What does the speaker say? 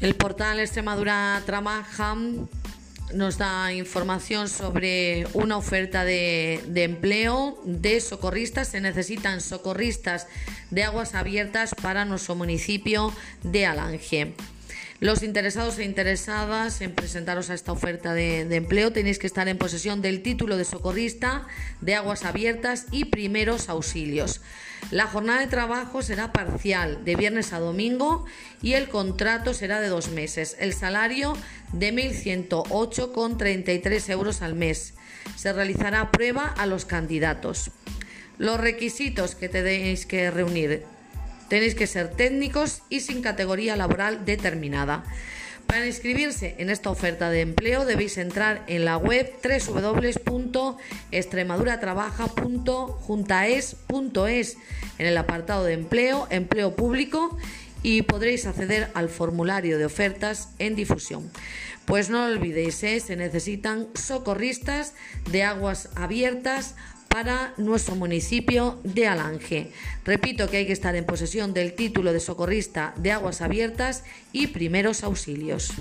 El portal Extremadura Trabaja nos da información sobre una oferta de, empleo de socorristas. Se necesitan socorristas de aguas abiertas para nuestro municipio de Alange. Los interesados e interesadas en presentaros a esta oferta de, de, empleo tenéis que estar en posesión del título de socorrista de aguas abiertas y primeros auxilios. La jornada de trabajo será parcial, de viernes a domingo, y el contrato será de dos meses. El salario de 1.108,33 euros al mes. Se realizará prueba a los candidatos. Los requisitos que tenéis que reunir Tenéis que ser técnicos y sin categoría laboral determinada. Para inscribirse en esta oferta de empleo debéis entrar en la web www.extremaduratrabaja.juntaes.es en el apartado de empleo, empleo público y podréis acceder al formulario de ofertas en difusión. Pues no olvidéis, ¿eh? se necesitan socorristas de aguas abiertas para nuestro municipio de Alange. Repito que hay que estar en posesión del título de socorrista de aguas abiertas y primeros auxilios.